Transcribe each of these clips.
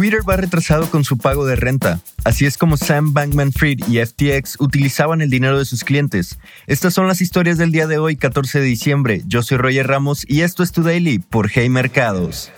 Twitter va retrasado con su pago de renta. Así es como Sam Bankman Fried y FTX utilizaban el dinero de sus clientes. Estas son las historias del día de hoy, 14 de diciembre. Yo soy Roger Ramos y esto es Tu Daily por Hey Mercados.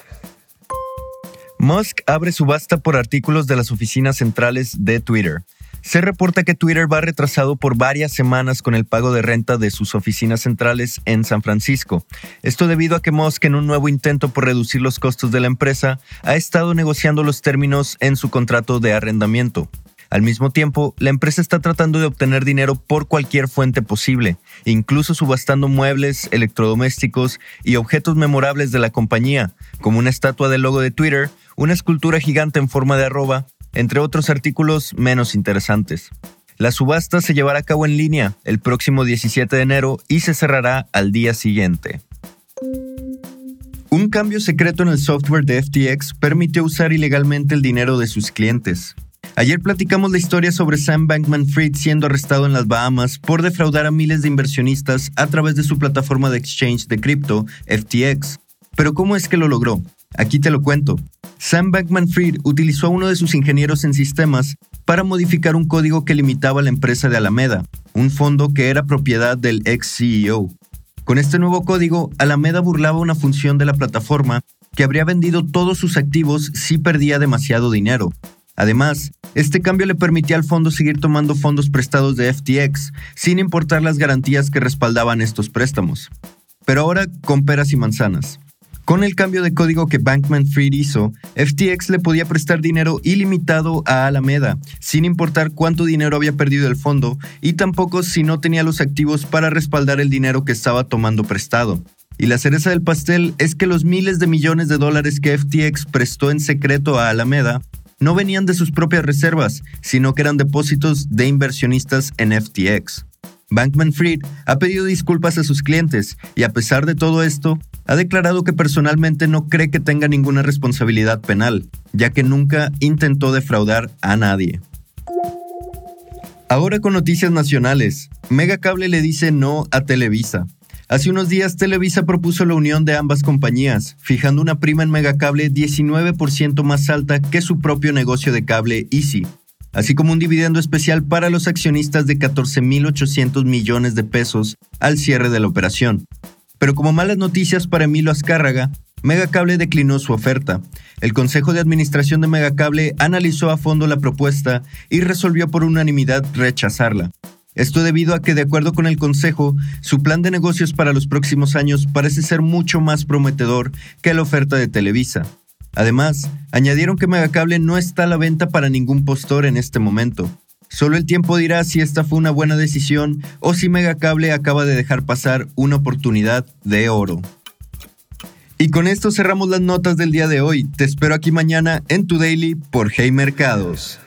Musk abre subasta por artículos de las oficinas centrales de Twitter. Se reporta que Twitter va retrasado por varias semanas con el pago de renta de sus oficinas centrales en San Francisco. Esto debido a que Musk, en un nuevo intento por reducir los costos de la empresa, ha estado negociando los términos en su contrato de arrendamiento. Al mismo tiempo, la empresa está tratando de obtener dinero por cualquier fuente posible, incluso subastando muebles, electrodomésticos y objetos memorables de la compañía, como una estatua del logo de Twitter, una escultura gigante en forma de arroba entre otros artículos menos interesantes. La subasta se llevará a cabo en línea el próximo 17 de enero y se cerrará al día siguiente. Un cambio secreto en el software de FTX permitió usar ilegalmente el dinero de sus clientes. Ayer platicamos la historia sobre Sam Bankman Fried siendo arrestado en las Bahamas por defraudar a miles de inversionistas a través de su plataforma de exchange de cripto, FTX. Pero ¿cómo es que lo logró? Aquí te lo cuento. Sam Bankman-Fried utilizó a uno de sus ingenieros en sistemas para modificar un código que limitaba la empresa de Alameda, un fondo que era propiedad del ex CEO. Con este nuevo código, Alameda burlaba una función de la plataforma que habría vendido todos sus activos si perdía demasiado dinero. Además, este cambio le permitía al fondo seguir tomando fondos prestados de FTX, sin importar las garantías que respaldaban estos préstamos. Pero ahora con peras y manzanas. Con el cambio de código que Bankman Fried hizo, FTX le podía prestar dinero ilimitado a Alameda, sin importar cuánto dinero había perdido el fondo y tampoco si no tenía los activos para respaldar el dinero que estaba tomando prestado. Y la cereza del pastel es que los miles de millones de dólares que FTX prestó en secreto a Alameda no venían de sus propias reservas, sino que eran depósitos de inversionistas en FTX. Bankman Fried ha pedido disculpas a sus clientes y a pesar de todo esto, ha declarado que personalmente no cree que tenga ninguna responsabilidad penal, ya que nunca intentó defraudar a nadie. Ahora con noticias nacionales, Megacable le dice no a Televisa. Hace unos días Televisa propuso la unión de ambas compañías, fijando una prima en Megacable 19% más alta que su propio negocio de cable Easy, así como un dividendo especial para los accionistas de 14.800 millones de pesos al cierre de la operación. Pero como malas noticias para Emilio Azcárraga, Megacable declinó su oferta. El Consejo de Administración de Megacable analizó a fondo la propuesta y resolvió por unanimidad rechazarla. Esto debido a que, de acuerdo con el Consejo, su plan de negocios para los próximos años parece ser mucho más prometedor que la oferta de Televisa. Además, añadieron que Megacable no está a la venta para ningún postor en este momento. Solo el tiempo dirá si esta fue una buena decisión o si Megacable acaba de dejar pasar una oportunidad de oro. Y con esto cerramos las notas del día de hoy. Te espero aquí mañana en tu daily por Hey Mercados.